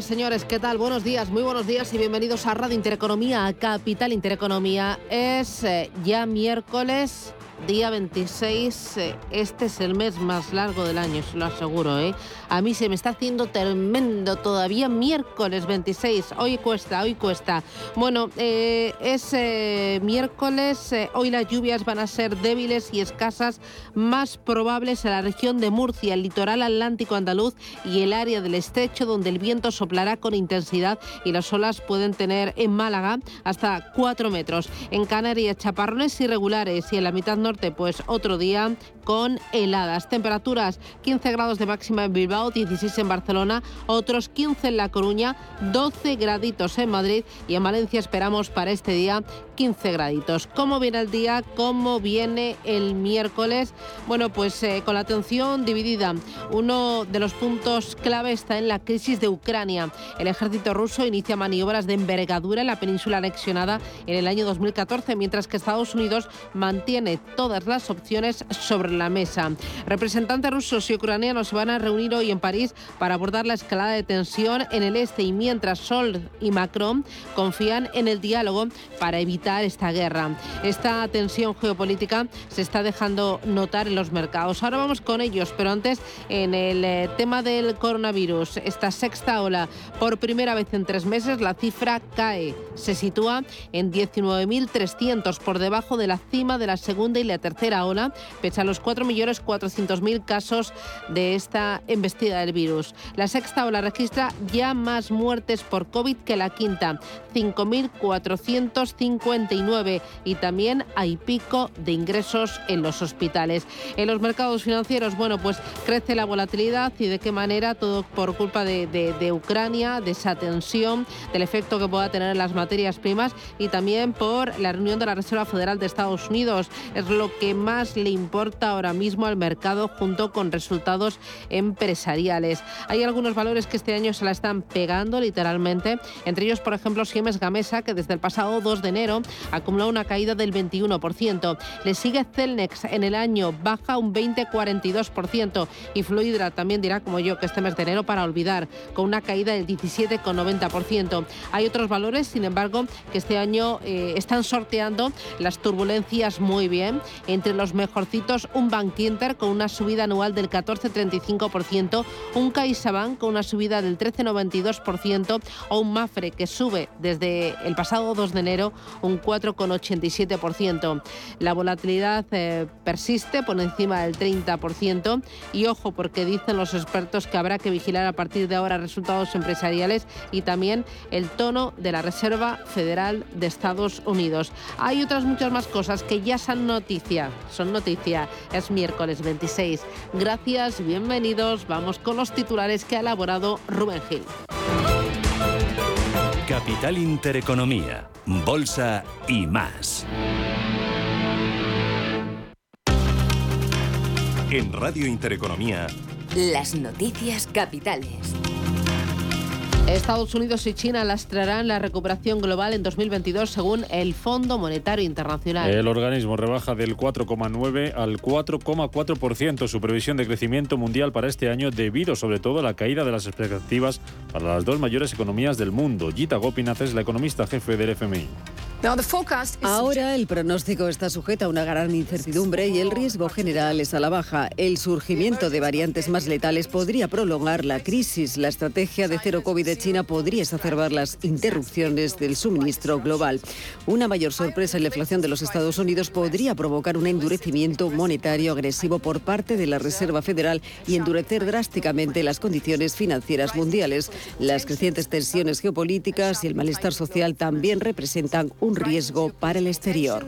Señores, ¿qué tal? Buenos días, muy buenos días y bienvenidos a Radio Intereconomía, a Capital Intereconomía. Es eh, ya miércoles día 26. Eh, este es el mes más largo del año, se lo aseguro. ¿eh? A mí se me está haciendo tremendo todavía miércoles 26. Hoy cuesta, hoy cuesta. Bueno, eh, es eh, miércoles. hoy las lluvias van a ser débiles y escasas, más probables en la región de Murcia, el litoral atlántico andaluz y el área del estrecho, donde el viento soplará con intensidad y las olas pueden tener en Málaga hasta 4 metros. En Canarias, chaparrones irregulares y en la mitad pues otro día con heladas. Temperaturas 15 grados de máxima en Bilbao, 16 en Barcelona, otros 15 en La Coruña, 12 graditos en Madrid y en Valencia esperamos para este día 15 graditos. ¿Cómo viene el día? ¿Cómo viene el miércoles? Bueno, pues eh, con la atención dividida. Uno de los puntos clave está en la crisis de Ucrania. El ejército ruso inicia maniobras de envergadura en la península anexionada en el año 2014, mientras que Estados Unidos mantiene todas las opciones sobre la mesa. Representantes rusos y ucranianos se van a reunir hoy en París para abordar la escalada de tensión en el este y mientras Sol y Macron confían en el diálogo para evitar esta guerra. Esta tensión geopolítica se está dejando notar en los mercados. Ahora vamos con ellos, pero antes en el eh, tema del coronavirus, esta sexta ola, por primera vez en tres meses la cifra cae, se sitúa en 19.300 por debajo de la cima de la segunda y la tercera ola, pese a los 4.400.000 casos de esta embestida del virus. La sexta ola registra ya más muertes por COVID que la quinta, 5.459 y también hay pico de ingresos en los hospitales. En los mercados financieros, bueno, pues crece la volatilidad y de qué manera, todo por culpa de, de Ucrania, de esa tensión, del efecto que pueda tener en las materias primas y también por la reunión de la Reserva Federal de Estados Unidos. Es lo que más le importa ahora mismo al mercado junto con resultados empresariales. Hay algunos valores que este año se la están pegando literalmente, entre ellos, por ejemplo, Siemens Gamesa, que desde el pasado 2 de enero acumuló una caída del 21%. Le sigue Celnex en el año, baja un 20,42% y Fluidra también dirá como yo que este mes de enero para olvidar, con una caída del 17,90%. Hay otros valores, sin embargo, que este año eh, están sorteando las turbulencias muy bien. Entre los mejorcitos, un Bank Inter con una subida anual del 14,35%, un CaixaBank con una subida del 13,92% o un Mafre que sube desde el pasado 2 de enero un 4,87%. La volatilidad eh, persiste por encima del 30% y ojo porque dicen los expertos que habrá que vigilar a partir de ahora resultados empresariales y también el tono de la Reserva Federal de Estados Unidos. Hay otras muchas más cosas que ya son noticia, son noticia. Es miércoles 26. Gracias, bienvenidos. Vamos con los titulares que ha elaborado Rubén Gil. Capital Intereconomía, Bolsa y más. En Radio Intereconomía. Las noticias capitales. Estados Unidos y China lastrarán la recuperación global en 2022 según el Fondo Monetario Internacional. El organismo rebaja del 4,9 al 4,4% su previsión de crecimiento mundial para este año debido sobre todo a la caída de las expectativas para las dos mayores economías del mundo. Gita Gopinath es la economista jefe del FMI. Ahora el pronóstico está sujeto a una gran incertidumbre y el riesgo general es a la baja. El surgimiento de variantes más letales podría prolongar la crisis. La estrategia de cero COVID de China podría exacerbar las interrupciones del suministro global. Una mayor sorpresa en la inflación de los Estados Unidos podría provocar un endurecimiento monetario agresivo por parte de la Reserva Federal y endurecer drásticamente las condiciones financieras mundiales. Las crecientes tensiones geopolíticas y el malestar social también representan un riesgo para el exterior.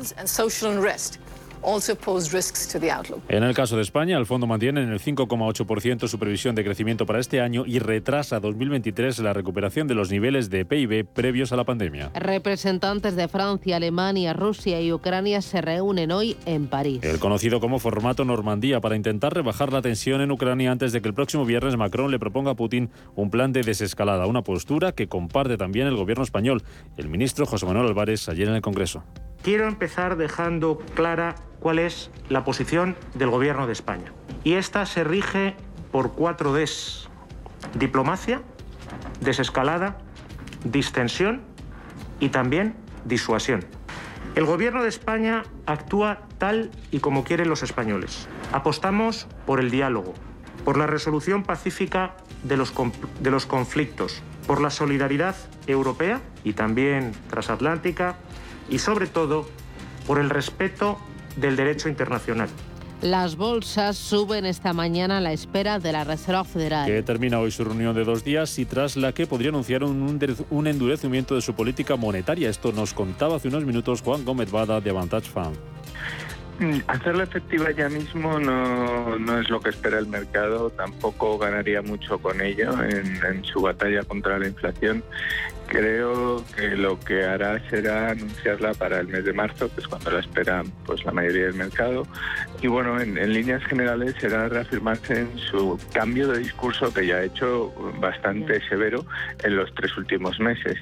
En el caso de España, el fondo mantiene en el 5,8% su previsión de crecimiento para este año y retrasa a 2023 la recuperación de los niveles de PIB previos a la pandemia. Representantes de Francia, Alemania, Rusia y Ucrania se reúnen hoy en París. El conocido como formato Normandía para intentar rebajar la tensión en Ucrania antes de que el próximo viernes Macron le proponga a Putin un plan de desescalada, una postura que comparte también el gobierno español. El ministro José Manuel Álvarez ayer en el Congreso. Quiero empezar dejando clara cuál es la posición del Gobierno de España. Y esta se rige por cuatro Ds. Diplomacia, desescalada, distensión y también disuasión. El Gobierno de España actúa tal y como quieren los españoles. Apostamos por el diálogo, por la resolución pacífica de los, de los conflictos, por la solidaridad europea y también transatlántica y sobre todo por el respeto del derecho internacional. Las bolsas suben esta mañana a la espera de la Reserva Federal. Que termina hoy su reunión de dos días y tras la que podría anunciar un, endurecimiento de su política monetaria. Esto nos contaba hace unos minutos Juan Gómez Bada de Avantage Fund. Mm, hacerla efectiva ya mismo no, no, es lo que espera el mercado, tampoco ganaría mucho con ello en, en, su batalla contra la inflación Creo que lo que hará será anunciarla para el mes de marzo, que es cuando la espera pues, la mayoría del mercado. Y bueno, en, en líneas generales será reafirmarse en su cambio de discurso que ya ha hecho bastante severo en los tres últimos meses.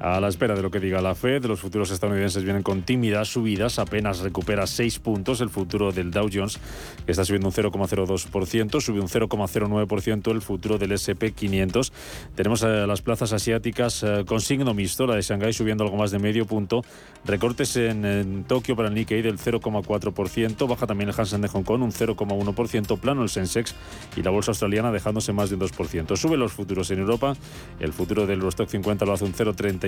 A la espera de lo que diga la Fed, los futuros estadounidenses vienen con tímidas subidas, apenas recupera 6 puntos el futuro del Dow Jones, que está subiendo un 0,02%, sube un 0,09% el futuro del SP500. Tenemos a las plazas asiáticas eh, con signo mixto, la de Shanghái subiendo algo más de medio punto, recortes en, Tokio para el Nikkei del 0,4%, baja también el Hansen de Hong Kong un 0,1%, plano el Sensex y la bolsa australiana dejándose más de un 2%. Sube los futuros en Europa, el futuro del Eurostock 50 lo hace un 0,30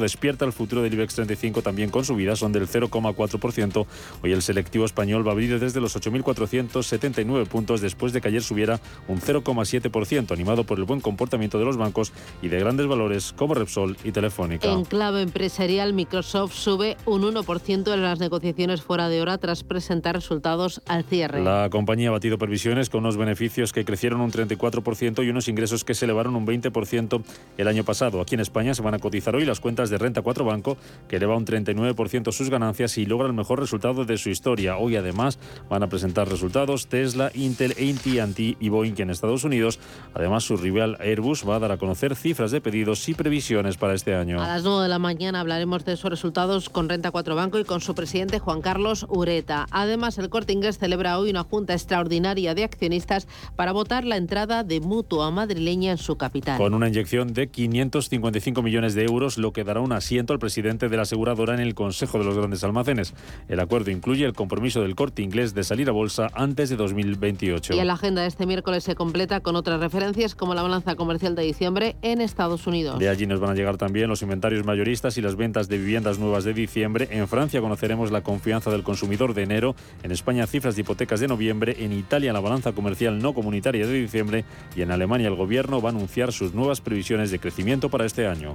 Despierta el futuro del IBEX 35 también con subidas, son del 0,4%. Hoy el selectivo español va a abrir desde los 8.479 puntos después de que ayer subiera un 0,7%, animado por el buen comportamiento de los bancos y de grandes valores como Repsol y Telefónica. En clave empresarial, Microsoft sube un 1% en las negociaciones fuera de hora tras presentar resultados al cierre. La compañía ha batido previsiones con unos beneficios que crecieron un 34% y unos ingresos que se elevaron un 20% el año pasado. Aquí en España se van a cotizar hoy las cuentas de Renta 4 Banco, que eleva un 39% sus ganancias y logra el mejor resultado de su historia. Hoy además van a presentar resultados Tesla, Intel, AT&T y Boeing en Estados Unidos. Además, su rival Airbus va a dar a conocer cifras de pedidos y previsiones para este año. A las 9 de la mañana hablaremos de sus resultados con Renta 4 Banco y con su presidente Juan Carlos Ureta. Además, el Corte Inglés celebra hoy una junta extraordinaria de accionistas para votar la entrada de Mutua madrileña en su capital. Con una inyección de 555 millones de euros, lo que dará un asiento al presidente de la aseguradora en el Consejo de los Grandes Almacenes. El acuerdo incluye el compromiso del corte inglés de salir a bolsa antes de 2028. Y en la agenda de este miércoles se completa con otras referencias como la balanza comercial de diciembre en Estados Unidos. De allí nos van a llegar también los inventarios mayoristas y las ventas de viviendas nuevas de diciembre. En Francia conoceremos la confianza del consumidor de enero. En España cifras de hipotecas de noviembre. En Italia la balanza comercial no comunitaria de diciembre. Y en Alemania el gobierno va a anunciar sus nuevas previsiones de crecimiento para este año.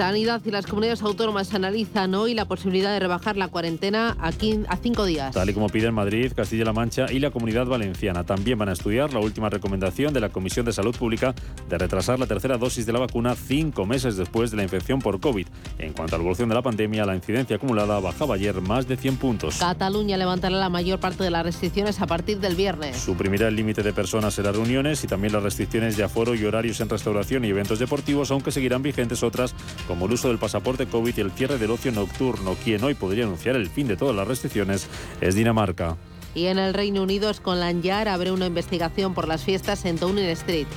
Sanidad y las comunidades autónomas analizan hoy la posibilidad de rebajar la cuarentena a, a cinco días. Tal y como piden Madrid, Castilla-La Mancha y la Comunidad Valenciana. También van a estudiar la última recomendación de la Comisión de Salud Pública de retrasar la tercera dosis de la vacuna cinco meses después de la infección por COVID. En cuanto a la evolución de la pandemia, la incidencia acumulada bajaba ayer más de 100 puntos. Cataluña levantará la mayor parte de las restricciones a partir del viernes. Suprimirá el límite de personas en las reuniones y también las restricciones de aforo y horarios en restauración y eventos deportivos, aunque seguirán vigentes otras como el uso del pasaporte COVID y el cierre del ocio nocturno. Quien hoy podría anunciar el fin de todas las restricciones es Dinamarca. Y en el Reino Unido, Scotland Yard abre una investigación por las fiestas en Downing Street.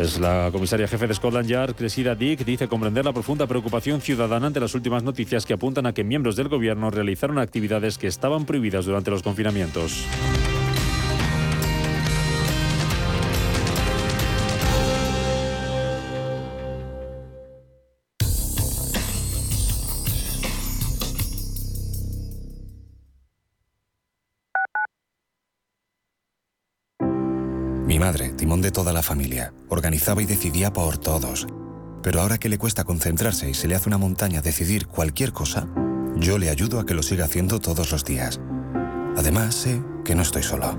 Es la comisaria jefe de Scotland Yard, Cressida Dick, dice comprender la profunda preocupación ciudadana ante las últimas noticias que apuntan a que miembros del gobierno realizaron actividades que estaban prohibidas durante los confinamientos. De toda la familia, organizaba y decidía por todos Pero ahora que le cuesta concentrarse y se le hace una montaña decidir cualquier cosa, yo le ayudo a que lo siga haciendo todos los días. Además, sé que no estoy solo.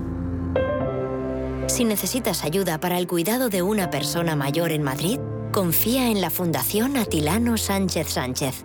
Si necesitas ayuda para el cuidado de una persona mayor en Madrid, confía en la Fundación Atilano Sánchez Sánchez.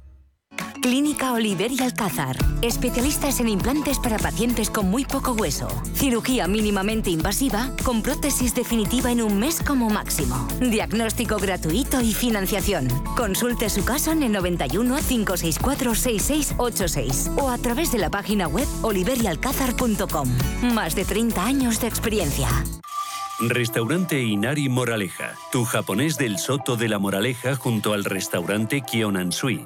Clínica Oliver y Alcázar. Especialistas en implantes para pacientes con muy poco hueso. Cirugía mínimamente invasiva con prótesis definitiva en un mes como máximo. Diagnóstico gratuito y financiación. Consulte su caso en el 91 564 6686 o a través de la página web oliverialcázar.com. Más de 30 años de experiencia. Restaurante Inari Moraleja, tu japonés del Soto de la Moraleja junto al restaurante Kionansui.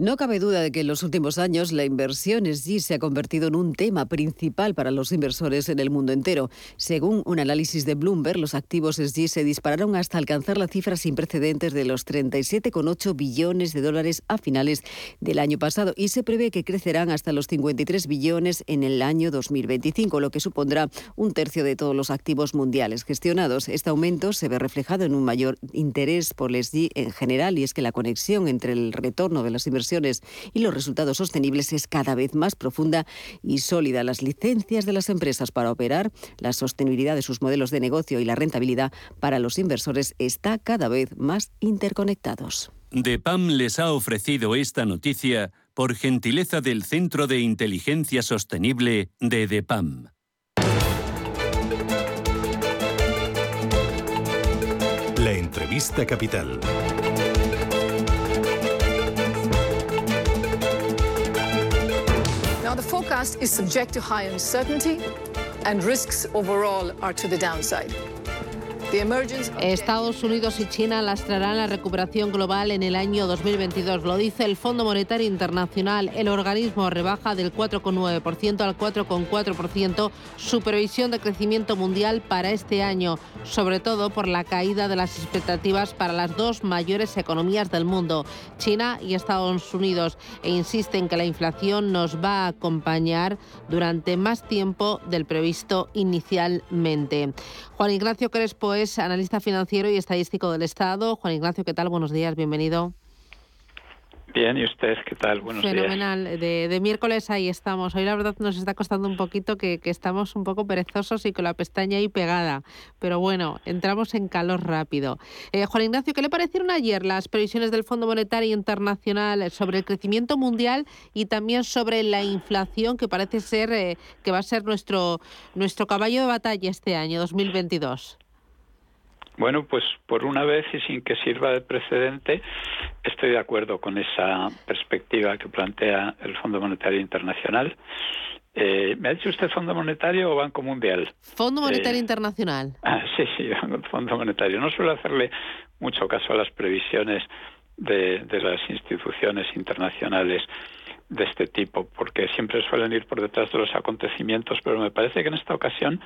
No cabe duda de que en los últimos años la inversión SG se ha convertido en un tema principal para los inversores en el mundo entero. Según un análisis de Bloomberg, los activos SG se dispararon hasta alcanzar la cifra sin precedentes de los 37,8 billones de dólares a finales del año pasado y se prevé que crecerán hasta los 53 billones en el año 2025, lo que supondrá un tercio de todos los activos mundiales gestionados. Este aumento se ve reflejado en un mayor interés por el SG en general y es que la conexión entre el retorno de las inversiones y los resultados sostenibles es cada vez más profunda y sólida. Las licencias de las empresas para operar, la sostenibilidad de sus modelos de negocio y la rentabilidad para los inversores está cada vez más interconectados. DEPAM les ha ofrecido esta noticia por gentileza del Centro de Inteligencia Sostenible de DEPAM. La entrevista capital. Now, the forecast is subject to high uncertainty, and risks overall are to the downside. Estados Unidos y China lastrarán la recuperación global en el año 2022. Lo dice el Fondo Monetario Internacional. El organismo rebaja del 4,9% al 4,4% su previsión de crecimiento mundial para este año, sobre todo por la caída de las expectativas para las dos mayores economías del mundo, China y Estados Unidos, e insisten que la inflación nos va a acompañar durante más tiempo del previsto inicialmente. Juan Ignacio Crespo es analista financiero y estadístico del Estado. Juan Ignacio, ¿qué tal? Buenos días, bienvenido. Bien, ¿y ustedes qué tal? Buenos Fenomenal. De, de, miércoles ahí estamos. Hoy la verdad nos está costando un poquito que, que, estamos un poco perezosos y con la pestaña ahí pegada. Pero bueno, entramos en calor rápido. Eh, Juan Ignacio, ¿qué le parecieron ayer las previsiones del Fondo Monetario Internacional sobre el crecimiento mundial y también sobre la inflación que parece ser eh, que va a ser nuestro, nuestro caballo de batalla este año 2022? Bueno, pues por una vez y sin que sirva de precedente, estoy de acuerdo con esa perspectiva que plantea el Fondo Monetario Internacional. Eh, ¿Me ha dicho usted Fondo Monetario o Banco Mundial? Fondo Monetario eh, Internacional. Ah, sí, sí, Fondo Monetario. No suelo hacerle mucho caso a las previsiones de, de las instituciones internacionales de este tipo, porque siempre suelen ir por detrás de los acontecimientos, pero me parece que en esta ocasión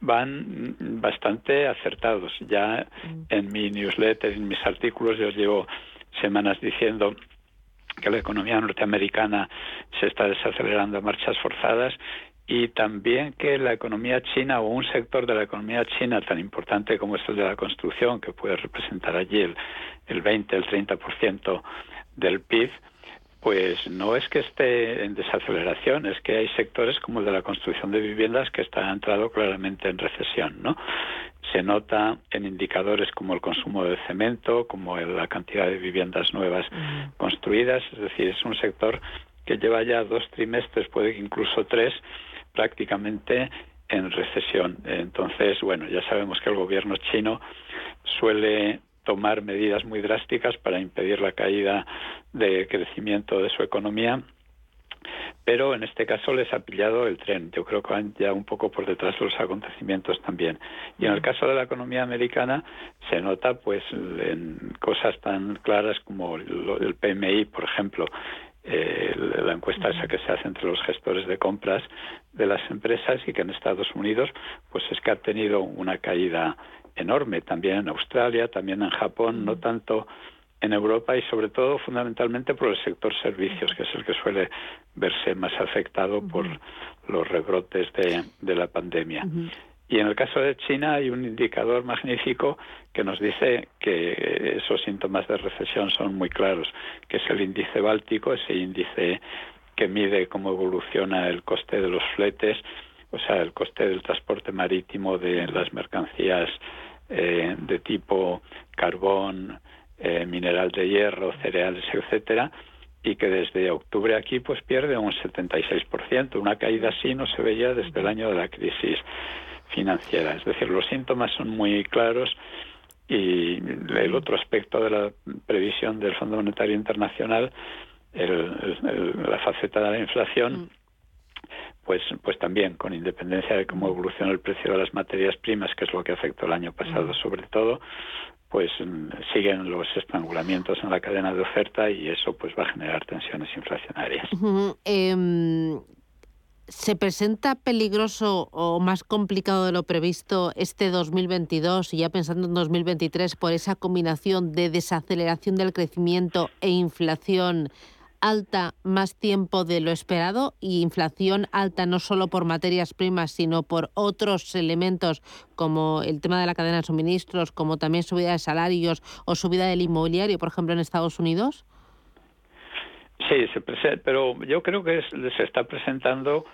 van bastante acertados. Ya mm. en mi newsletter, en mis artículos, yo llevo semanas diciendo que la economía norteamericana se está desacelerando a marchas forzadas y también que la economía china o un sector de la economía china tan importante como es el de la construcción, que puede representar allí el, el 20, el 30% del PIB, pues no es que esté en desaceleración, es que hay sectores como el de la construcción de viviendas que están entrado claramente en recesión, ¿no? Se nota en indicadores como el consumo de cemento, como la cantidad de viviendas nuevas construidas, es decir, es un sector que lleva ya dos trimestres, puede que incluso tres, prácticamente en recesión. Entonces, bueno, ya sabemos que el gobierno chino suele tomar medidas muy drásticas para impedir la caída de crecimiento de su economía pero en este caso les ha pillado el tren. Yo creo que van ya un poco por detrás de los acontecimienos también. Y en el caso de la economía americana se nota pues en cosas tan claras como el PMI, por ejemplo, eh, la encuesta esa que se hace entre los gestores de compras de las empresas y que en Estados Unidos pues es que ha tenido una caída enorme, también en Australia, también en Japón, no tanto en Europa y sobre todo fundamentalmente por el sector servicios, que es el que suele verse más afectado por los rebrotes de, de la pandemia. Y en el caso de China hay un indicador magnífico que nos dice que esos síntomas de recesión son muy claros, que es el índice báltico, ese índice que mide cómo evoluciona el coste de los fletes o sea, el coste del transporte marítimo de las mercancías eh, de tipo carbón, eh, mineral de hierro, cereales, etcétera, y que desde octubre aquí pues pierde un 76%. Una caída así no se veía desde el año de la crisis financiera. Es decir, los síntomas son muy claros y el otro aspecto de la previsión del Fondo Monetario Internacional, la faceta de la inflación, mm pues, pues también con independencia de cómo evoluciona el precio de las materias primas, que es lo que afectó el año pasado sobre todo, pues mm, siguen los estrangulamientos en la cadena de oferta y eso pues va a generar tensiones inflacionarias. Em, ¿Se presenta peligroso o más complicado de lo previsto este 2022 y ya pensando en 2023 por esa combinación de desaceleración del crecimiento e inflación alta más tiempo de lo esperado y inflación alta no solo por materias primas, sino por otros elementos como el tema de la cadena de suministros, como también subida de salarios o subida del inmobiliario, por ejemplo, en Estados Unidos? Sí, se pero yo creo que se está presentando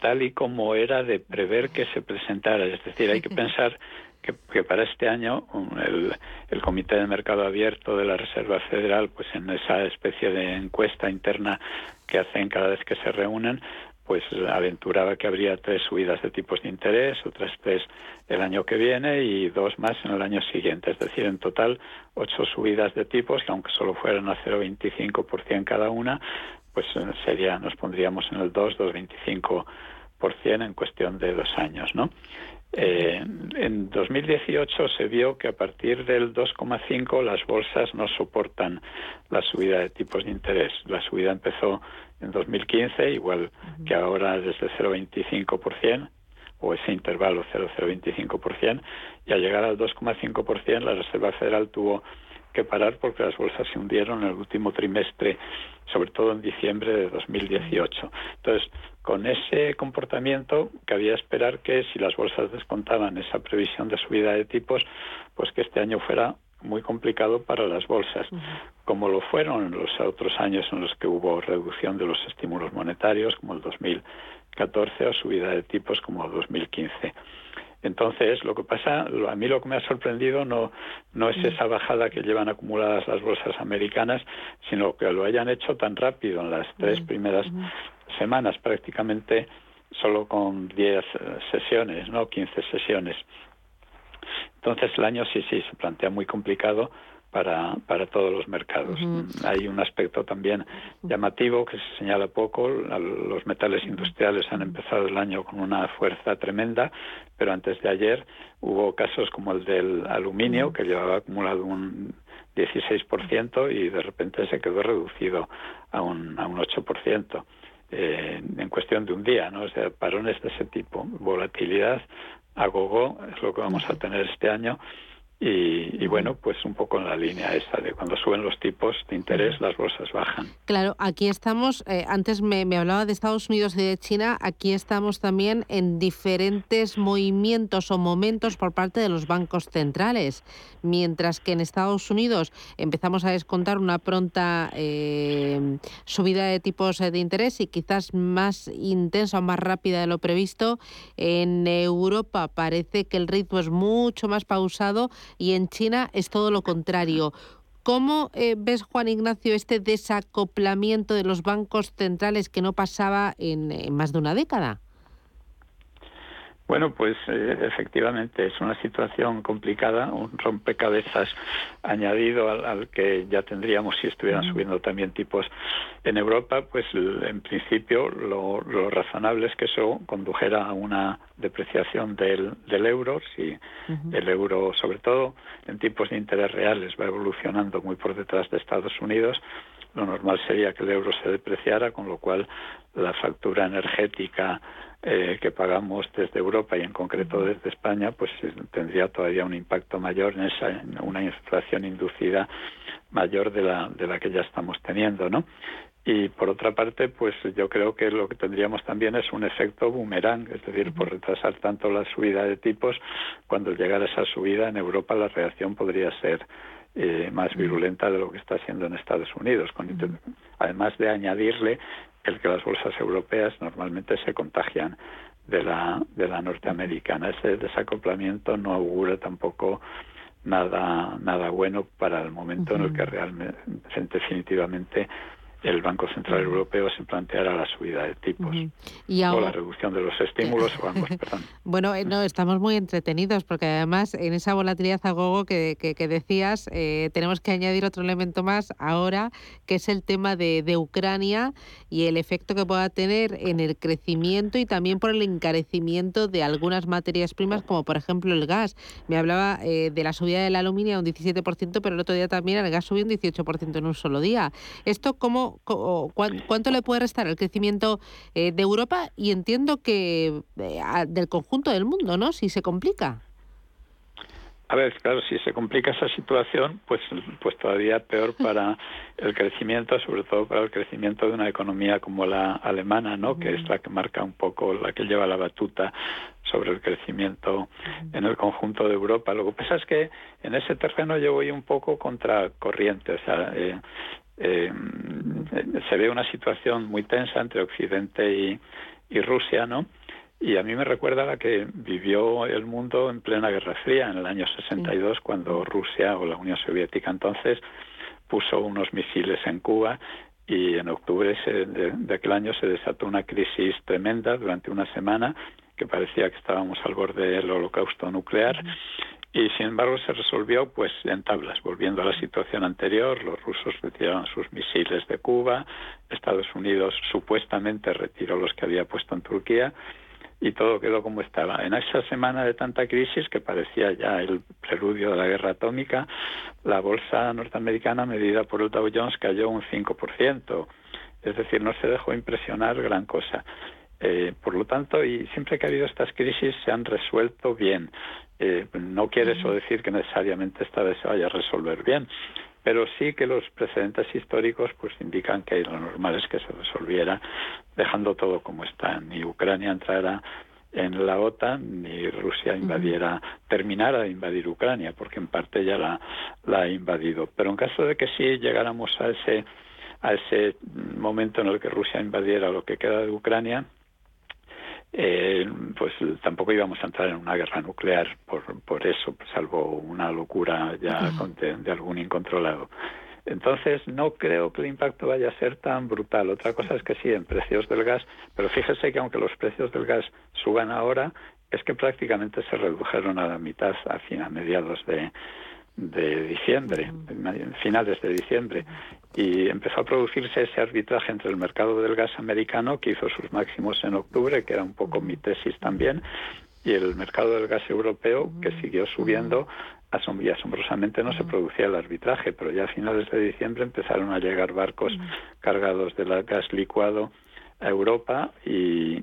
tal y como era de prever que se presentara. Es decir, hay que pensar que, para este año el, el, Comité de Mercado Abierto de la Reserva Federal, pues en esa especie de encuesta interna que hacen cada vez que se reúnen, pues aventuraba que habría tres subidas de tipos de interés, otras tres el año que viene y dos más en el año siguiente. Es decir, en total ocho subidas de tipos, que aunque solo fueran a 0,25% cada una, pues sería, nos pondríamos en el 2, 2,25% en cuestión de dos años, ¿no? Eh, en 2018 se vio que a partir del 2,5 las bolsas no soportan la subida de tipos de interés. La subida empezó en 2015, igual que ahora desde 0,25% o ese intervalo 0,025%, y al llegar al 2,5% la Reserva Federal tuvo que parar porque las bolsas se hundieron en el último trimestre, sobre todo en diciembre de 2018. Entonces, con ese comportamiento, cabía esperar que si las bolsas descontaban esa previsión de subida de tipos, pues que este año fuera muy complicado para las bolsas, como lo fueron en los otros años en los que hubo reducción de los estímulos monetarios, como el 2014, o subida de tipos como el 2015. Entonces, lo que pasa, a mí lo que me ha sorprendido no, no es esa bajada que llevan acumuladas las bolsas americanas, sino que lo hayan hecho tan rápido en las tres primeras semanas, prácticamente solo con 10 eh, sesiones, ¿no? 15 sesiones. Entonces, el año sí, sí, se plantea muy complicado para, para todos los mercados. Hay un aspecto también llamativo que se señala poco. Los metales industriales han empezado el año con una fuerza tremenda, pero antes de ayer hubo casos como el del aluminio, que llevaba acumulado un 16% y de repente se quedó reducido a un, a un 8%. Eh, en cuestión de un día, ¿no? O sea, parones de ese tipo, volatilidad a gogo es lo que vamos a tener este año y, bueno, pues un poco en la línea esa de cuando suben los tipos de interés, las bolsas bajan. Claro, aquí estamos, eh, antes me, hablaba de Estados Unidos y de China, aquí estamos también en diferentes movimientos o momentos por parte de los bancos centrales, mientras que en Estados Unidos empezamos a descontar una pronta eh, subida de tipos de interés y quizás más intensa o más rápida de lo previsto, en Europa parece que el ritmo es mucho más pausado y en China es todo lo contrario. ¿Cómo eh, ves, Juan Ignacio, este desacoplamiento de los bancos centrales que no pasaba en más de una década? Bueno, pues eh, efectivamente es una situación complicada, un rompecabezas añadido al, que ya tendríamos si estuvieran subiendo también tipos en Europa, pues en principio lo, razonable es que eso condujera a una depreciación del, euro, si el euro, sobre todo en tipos de interés reales, va evolucionando muy por detrás de Estados Unidos, lo normal sería que el euro se depreciara, con lo cual la factura energética eh, que pagamos desde Europa y en concreto desde España, pues eh, tendría todavía un impacto mayor en esa en una inflación inducida mayor de la de la que ya estamos teniendo, ¿no? Y por otra parte, pues yo creo que lo que tendríamos también es un efecto boomerang, es decir, por retrasar tanto la subida de tipos, cuando llegara esa subida en Europa la reacción podría ser eh, más virulenta de lo que está siendo en Estados Unidos, con, además de añadirle el que las bolsas europeas normalmente se contagian de la, de la norteamericana. Ese desacoplamiento no augura tampoco nada, nada bueno para el momento en el que realmente, definitivamente, el Banco Central Europeo se planteara la subida de tipos o la reducción de los estímulos o ambos, perdón. Bueno, eh, no, estamos muy entretenidos porque además en esa volatilidad a gogo que, que, decías eh, tenemos que añadir otro elemento más ahora que es el tema de, de, Ucrania y el efecto que pueda tener en el crecimiento y también por el encarecimiento de algunas materias primas como por ejemplo el gas. Me hablaba eh, de la subida del aluminio a un 17%, pero el otro día también el gas subió un 18% en un solo día. ¿Esto cómo cuánto le puede restar el crecimiento eh, de Europa y entiendo que eh, del conjunto del mundo, ¿no? Si se complica. A ver, claro, si se complica esa situación, pues, pues todavía peor para el crecimiento, sobre todo para el crecimiento de una economía como la alemana, ¿no? Que es la que marca un poco, la que lleva la batuta sobre el crecimiento en el conjunto de Europa. Lo que pasa es que en ese terreno yo voy un poco contra corriente, o sea, eh, eh, se ve una situación muy tensa entre Occidente y, Rusia, ¿no? Y a mí me recuerda la que vivió el mundo en plena Guerra Fría, en el año 62, cuando Rusia o la Unión Soviética entonces puso unos misiles en Cuba y en octubre de, aquel año se desató una crisis tremenda durante una semana que parecía que estábamos al borde del holocausto nuclear y sin embargo se resolvió pues en tablas, volviendo a la situación anterior, los rusos retiraron sus misiles de Cuba, Estados Unidos supuestamente retiró los que había puesto en Turquía y todo quedó como estaba. En esa semana de tanta crisis que parecía ya el preludio de la guerra atómica, la bolsa norteamericana medida por el Dow Jones cayó un 5%, es decir, no se dejó impresionar gran cosa. Eh, por lo tanto, y siempre que ha habido estas crisis se han resuelto bien. Eh, no quiere eso decir que necesariamente esta vez se vaya a resolver bien, pero sí que los precedentes históricos pues indican que lo normal es que se resolviera dejando todo como está. Ni Ucrania entrara en la OTAN ni Rusia invadiera, terminara de invadir Ucrania, porque en parte ya la, la ha invadido. Pero en caso de que sí llegáramos a ese a ese momento en el que Rusia invadiera lo que queda de Ucrania, eh, pues tampoco íbamos a entrar en una guerra nuclear por, por eso, salvo una locura ya de, algún incontrolado. Entonces, no creo que el impacto vaya a ser tan brutal. Otra cosa es que sí, en precios del gas, pero fíjese que aunque los precios del gas suban ahora, es que prácticamente se redujeron a la mitad a, fin, a mediados de, de diciembre, finales de diciembre, y empezó a producirse ese arbitraje entre el mercado del gas americano, que hizo sus máximos en octubre, que era un poco mi tesis también, y el mercado del gas europeo, que siguió subiendo, y asombrosamente no se producía el arbitraje, pero ya a finales de diciembre empezaron a llegar barcos cargados de gas licuado a Europa y,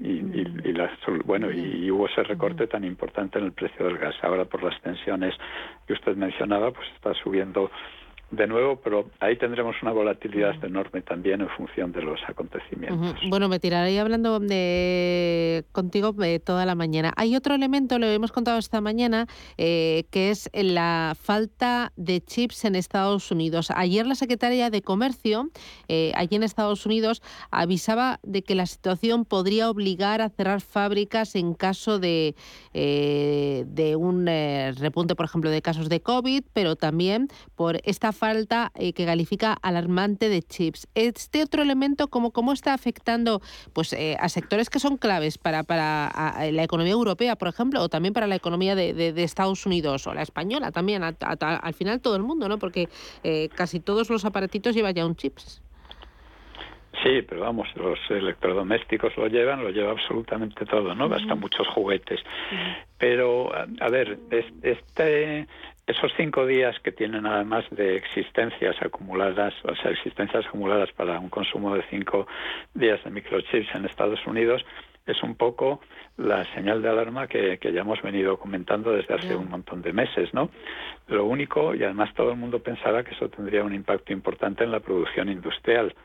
bueno y hubo ese recorte tan importante en el precio del gas. Ahora por las tensiones que usted mencionaba, pues está subiendo de nuevo, pero ahí tendremos una volatilidad enorme también en función de los acontecimientos. Bueno, me tiraré hablando de, contigo de toda la mañana. Hay otro elemento, lo hemos contado esta mañana, eh, que es la falta de chips en Estados Unidos. Ayer la secretaria de Comercio, eh, allí en Estados Unidos, avisaba de que la situación podría obligar a cerrar fábricas en caso de, eh, de un repunte, por ejemplo, de casos de COVID, pero también por esta falta eh, que califica alarmante de chips. Este otro elemento, ¿cómo, cómo está afectando pues, eh, a sectores que son claves para, para la economía europea, por ejemplo, o también para la economía de, de, Estados Unidos o la española también, al final todo el mundo, ¿no? Porque eh, casi todos los aparatitos llevan ya un chips. Sí, pero vamos, los electrodomésticos lo llevan, lo lleva absolutamente todo, ¿no? Hasta muchos juguetes. Pero, a ver, este, esos cinco días que tienen además de existencias acumuladas, o sea, existencias acumuladas para un consumo de cinco días de microchips en Estados Unidos, es un poco la señal de alarma que, ya hemos venido comentando desde hace un montón de meses, ¿no? Lo único, y además todo el mundo pensaba que eso tendría un impacto importante en la producción industrial,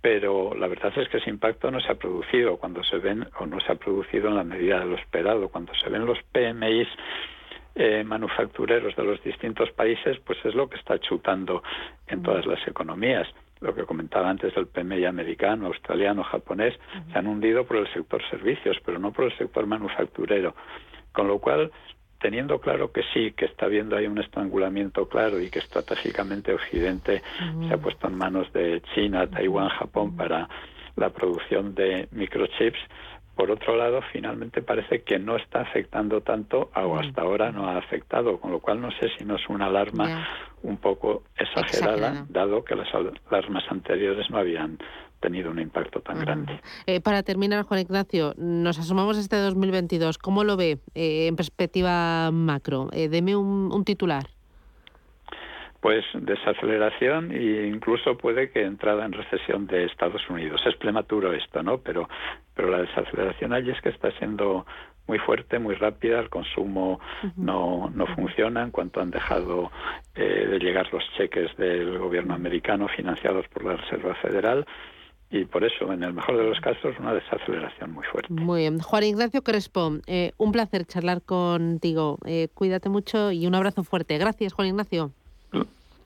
pero la verdad es que ese impacto no se ha producido cuando se ven, o no se ha producido en la medida de lo esperado, cuando se ven los PMIs eh, manufactureros de los distintos países, pues es lo que está chutando en todas las economías. Lo que comentaba antes del PMI americano, australiano, japonés, se han hundido por el sector servicios, pero no por el sector manufacturero. Con lo cual, teniendo claro que sí, que está habiendo ahí un estrangulamiento claro y que estratégicamente Occidente se ha puesto en manos de China, Taiwán, Japón para la producción de microchips, por otro lado, finalmente parece que no está afectando tanto, o hasta ahora no ha afectado, con lo cual no sé si no es una alarma un poco exagerada, dado que las alarmas anteriores no habían tenido un impacto tan grande. Eh, para terminar, Juan Ignacio, nos asomamos a este 2022. ¿Cómo lo ve eh, en perspectiva macro? Eh, deme un titular pues desaceleración e incluso puede que entrada en recesión de Estados Unidos. Es prematuro esto, ¿no? Pero, pero la desaceleración allí es que está siendo muy fuerte, muy rápida, el consumo no, no funciona en cuanto han dejado eh, de llegar los cheques del gobierno americano financiados por la Reserva Federal y por eso, en el mejor de los casos, una desaceleración muy fuerte. Muy bien. Juan Ignacio Crespo, eh, un placer charlar contigo. Eh, cuídate mucho y un abrazo fuerte. Gracias, Juan Ignacio.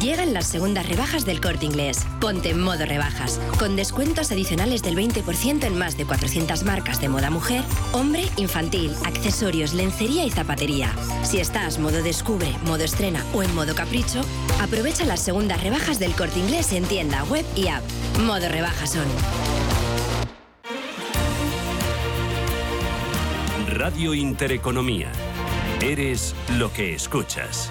Llegan las segundas rebajas del corte inglés. Ponte en modo rebajas, con descuentos adicionales del 20% en más de 400 marcas de moda mujer, hombre, infantil, accesorios, lencería y zapatería. Si estás modo descubre, modo estrena o en modo capricho, aprovecha las segundas rebajas del corte inglés en tienda, web y app. Modo rebajas son. Radio Intereconomía. Eres lo que escuchas.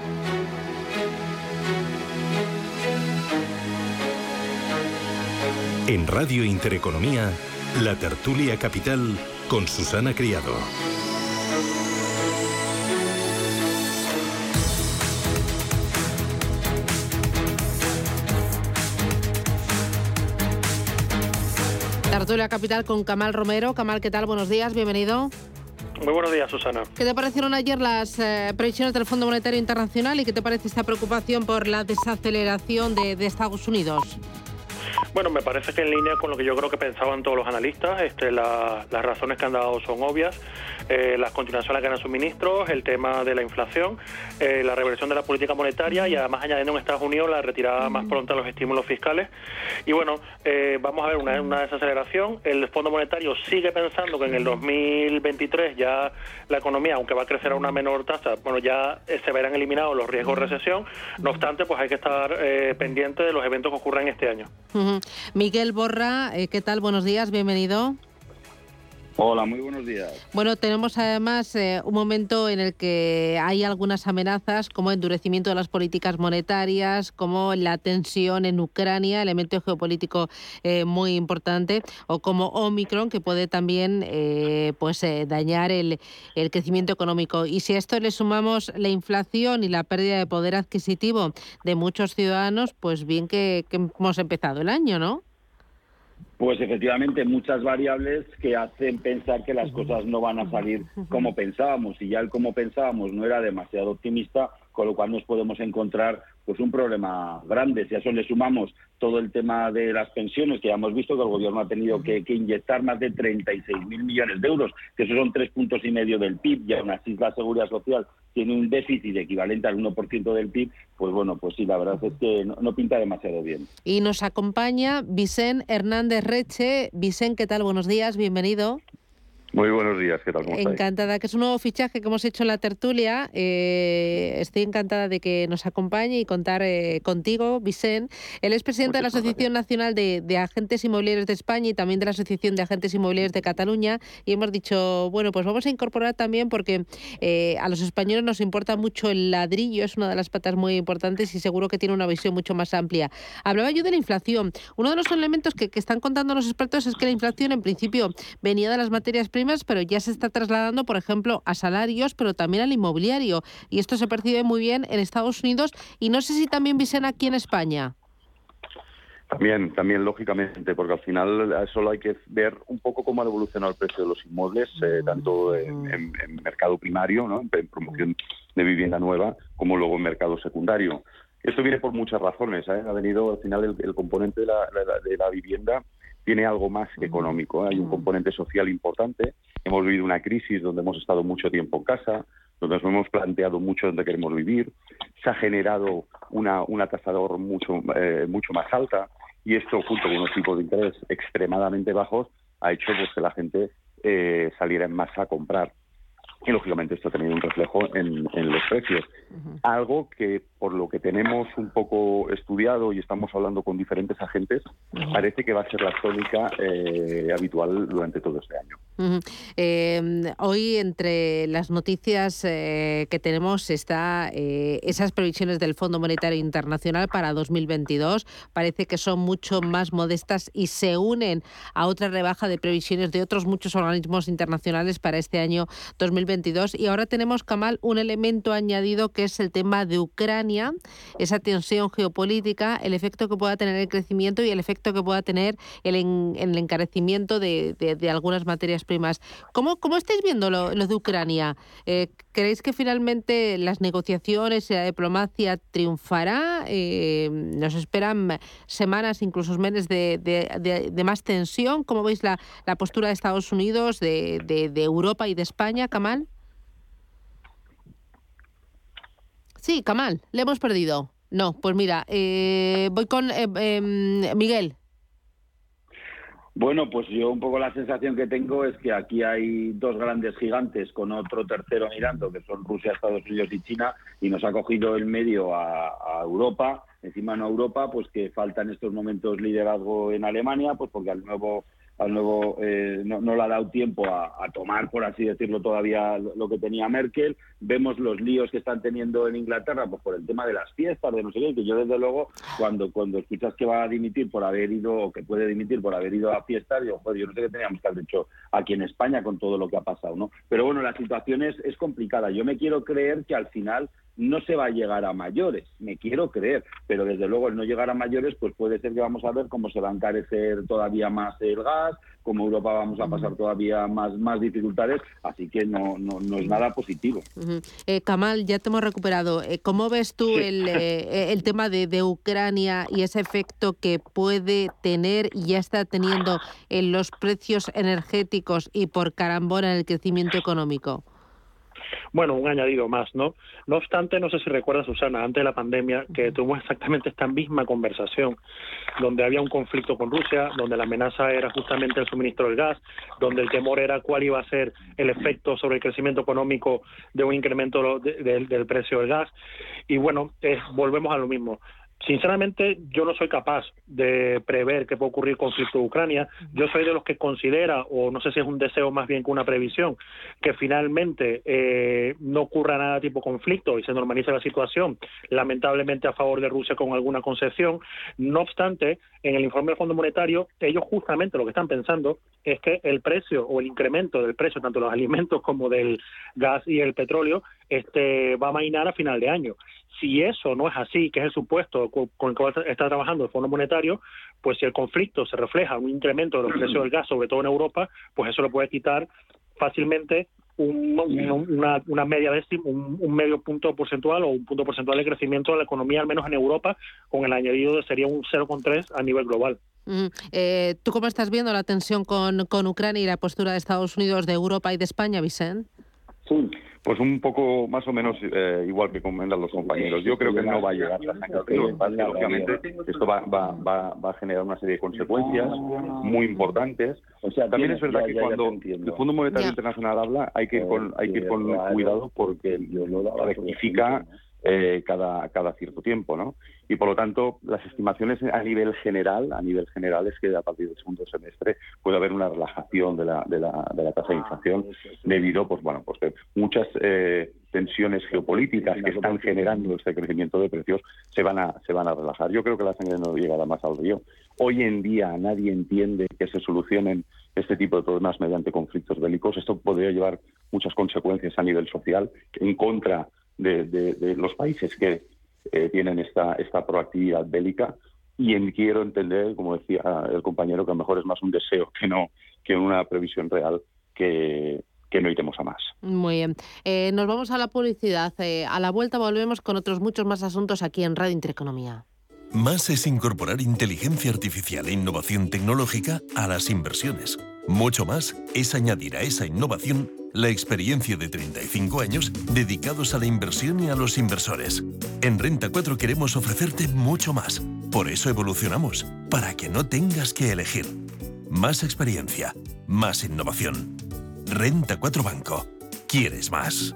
En Radio Intereconomía, la tertulia capital con Susana Criado. Tertulia Capital con Camal Romero. Camal, ¿qué tal? Buenos días, bienvenido. Muy buenos días, Susana. ¿Qué te parecieron ayer las eh, previsiones del Fondo Monetario Internacional y qué te parece esta preocupación por la desaceleración de, de Estados Unidos? Bueno, me parece que en línea con lo que yo creo que pensaban todos los analistas, este, las razones que han dado son obvias, eh, las continuaciones que han suministros, el tema de la inflación, eh, la reversión de la política monetaria y además añadiendo en Estados Unidos la retirada más pronta de los estímulos fiscales. Y bueno, eh, vamos a ver una, desaceleración. El Fondo Monetario sigue pensando que en el 2023 ya la economía, aunque va a crecer a una menor tasa, bueno, ya se verán eliminados los riesgos de recesión. No obstante, pues hay que estar pendiente de los eventos que ocurran este año. Miguel Borra, eh, ¿qué tal? Buenos días, bienvenido. Hola, muy buenos días. Bueno, tenemos además eh, un momento en el que hay algunas amenazas como endurecimiento de las políticas monetarias, como la tensión en Ucrania, elemento geopolítico eh, muy importante, o como Omicron, que puede también pues dañar el, crecimiento económico. Y si a esto le sumamos la inflación y la pérdida de poder adquisitivo de muchos ciudadanos, pues bien que hemos empezado el año, ¿no? Pues efectivamente muchas variables que hacen pensar que las cosas no van a salir como pensábamos. Y ya el como pensábamos no era demasiado optimista, con lo cual nos podemos encontrar pues un problema grande. Si a eso le sumamos todo el tema de las pensiones, que ya hemos visto que el gobierno ha tenido que, inyectar más de 36.000 millones de euros, que esos son tres puntos y medio del PIB, y aún así la seguridad social tiene un déficit equivalente al 1% del PIB, pues bueno, pues sí, la verdad es que no, pinta demasiado bien. Y nos acompaña Vicente Hernández Reche. Vicente, ¿qué tal? Buenos días, bienvenido. Muy buenos días, ¿qué tal? ¿Cómo encantada, que es un nuevo fichaje que hemos hecho en la tertulia. Eh, estoy encantada de que nos acompañe y contar eh, contigo, Vicente. Él es presidente de la Asociación Nacional de, Agentes Inmobiliarios de España y también de la Asociación de Agentes Inmobiliarios de Cataluña. Y hemos dicho, bueno, pues vamos a incorporar también porque eh, a los españoles nos importa mucho el ladrillo, es una de las patas muy importantes y seguro que tiene una visión mucho más amplia. Hablaba yo de la inflación. Uno de los elementos que, que están contando los expertos es que la inflación en principio venía de las materias primas pero ya se está trasladando, por ejemplo, a salarios, pero también al inmobiliario. Y esto se percibe muy bien en Estados Unidos y no sé si también visen aquí en España. También, también lógicamente, porque al final solo hay que ver un poco cómo ha evolucionado el precio de los inmuebles, eh, tanto en, mercado primario, ¿no? en promoción de vivienda nueva, como luego en mercado secundario. Esto viene por muchas razones. ¿eh? Ha venido al final el, componente de la, de la vivienda tiene algo más que económico. ¿eh? Hay un componente social importante. Hemos vivido una crisis donde hemos estado mucho tiempo en casa, donde nos hemos planteado mucho dónde queremos vivir. Se ha generado una, una tasa de ahorro mucho, eh, mucho más alta y esto, junto con unos tipos de interés extremadamente bajos, ha hecho pues, que la gente eh, saliera en masa a comprar y lógicamente esto ha tenido un reflejo en, los precios. Algo que por lo que tenemos un poco estudiado y estamos hablando con diferentes agentes, parece que va a ser la tónica eh, habitual durante todo este año. Em, hoy entre las noticias eh, que tenemos está eh, esas previsiones del Fondo Monetario Internacional para 2022. Parece que son mucho más modestas y se unen a otra rebaja de previsiones de otros muchos organismos internacionales para este año 2022 y ahora tenemos, Kamal, un elemento añadido que es el tema de Ucrania, esa tensión geopolítica, el efecto que pueda tener el crecimiento y el efecto que pueda tener el, el encarecimiento de, algunas materias primas. ¿Cómo, cómo estáis viendo lo, de Ucrania? Eh, ¿Creéis que finalmente las negociaciones y la diplomacia triunfará? Eh, ¿Nos esperan semanas, incluso meses de, más tensión? ¿Cómo veis la, la postura de Estados Unidos, de, Europa y de España, Kamal? Sí, Kamal, le hemos perdido. No, pues mira, eh, voy con eh, em, Miguel. Bueno, pues yo un poco la sensación que tengo es que aquí hay dos grandes gigantes con otro tercero mirando, que son Rusia, Estados Unidos y China, y nos ha cogido el medio a, Europa, encima no a Europa, pues que falta en estos momentos liderazgo en Alemania, pues porque al nuevo al eh, no, le ha dado tiempo a, tomar, por así decirlo, todavía lo que tenía Merkel. Vemos los líos que están teniendo en Inglaterra pues por el tema de las fiestas, de no sé qué, que yo desde luego cuando, cuando escuchas que va a dimitir por haber ido, o que puede dimitir por haber ido a fiestas, yo, yo no sé qué teníamos que haber hecho aquí en España con todo lo que ha pasado, ¿no? Pero bueno, la situación es, es complicada. Yo me quiero creer que al final no se va a llegar a mayores, me quiero creer, pero desde luego el no llegar a mayores, pues puede ser que vamos a ver cómo se va a encarecer todavía más el gas, como Europa vamos a pasar todavía más, más dificultades, así que no, no, no es nada positivo. eh, Kamal, ya te hemos recuperado. Eh, ¿Cómo ves tú el, eh, el, tema de, de, Ucrania y ese efecto que puede tener y ya está teniendo en los precios energéticos y por carambola en el crecimiento económico? Bueno, un añadido más, ¿no? No obstante, no sé si recuerda, Susana, antes de la pandemia, que tuvimos exactamente esta misma conversación, donde había un conflicto con Rusia, donde la amenaza era justamente el suministro del gas, donde el temor era cuál iba a ser el efecto sobre el crecimiento económico de un incremento del precio del gas. Y bueno, volvemos a lo mismo. Sinceramente, yo no soy capaz de prever qué puede ocurrir con conflicto de Ucrania. Yo soy de los que considera, o no sé si es un deseo más bien que una previsión, que finalmente eh, no ocurra nada tipo conflicto y se normalice la situación, lamentablemente a favor de Rusia con alguna concesión. No obstante, en el informe del Fondo Monetario, ellos justamente lo que están pensando es que el precio o el incremento del precio, tanto de los alimentos como del gas y el petróleo, este, va a mainar a final de año. Si eso no es así, que es el supuesto con el que está trabajando el Fondo Monetario, pues si el conflicto se refleja en un incremento de los precios del gas, sobre todo en Europa, pues eso lo puede quitar fácilmente una, una, media décima, un, medio punto porcentual o un punto porcentual de crecimiento de la economía, al menos en Europa, con el añadido de sería un 0,3 a nivel global. Mm, eh, ¿Tú cómo estás viendo la tensión con, con Ucrania y la postura de Estados Unidos, de Europa y de España, Vicente? Sí, pues un poco más o menos eh, igual que comentan los compañeros. Yo creo que no va a llegar la sanción. Obviamente esto va, va, va, va, a generar una serie de consecuencias muy importantes. O sea, También es verdad que cuando el Fondo Monetario Internacional habla hay que ir con, hay que ir con cuidado porque rectifica eh, cada, cada cierto tiempo, ¿no? Y por lo tanto, las estimaciones a nivel general, a nivel general es que a partir del segundo semestre puede haber una relajación de la, de la, de la tasa de inflación debido, pues bueno, pues que muchas eh, tensiones geopolíticas que están generando este crecimiento de precios se van a se van a relajar. Yo creo que la sangre no llegará más al río. Hoy en día nadie entiende que se solucionen este tipo de problemas mediante conflictos bélicos. Esto podría llevar muchas consecuencias a nivel social en contra de, los países que eh, tienen esta, esta proactividad bélica y quiero entender, como decía el compañero, que a lo mejor es más un deseo que no que una previsión real que, que no iremos a más. Muy bien. Eh, nos vamos a la publicidad. Eh, a la vuelta volvemos con otros muchos más asuntos aquí en Radio Intereconomía. Más es incorporar inteligencia artificial e innovación tecnológica a las inversiones. Mucho más es añadir a esa innovación la experiencia de 35 años dedicados a la inversión y a los inversores. En Renta 4 queremos ofrecerte mucho más. Por eso evolucionamos, para que no tengas que elegir. Más experiencia, más innovación. Renta 4 Banco. ¿Quieres más?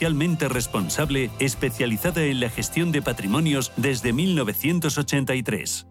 socialmente responsable especializada en la gestión de patrimonios desde 1983.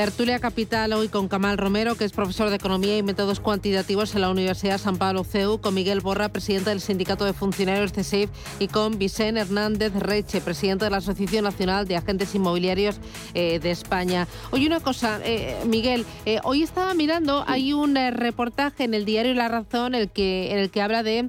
Tertulia Capital hoy con Camal Romero, que es profesor de Economía y Métodos Cuantitativos en la Universidad San Pablo CEU, con Miguel Borra, presidente del Sindicato de Funcionarios de SAFE, y con Vicente Hernández Reche, presidente de la Asociación Nacional de Agentes Inmobiliarios eh, de España. Oye, una cosa, eh, Miguel, eh, hoy estaba mirando, hay un reportaje en el diario La Razón el que, en el que habla de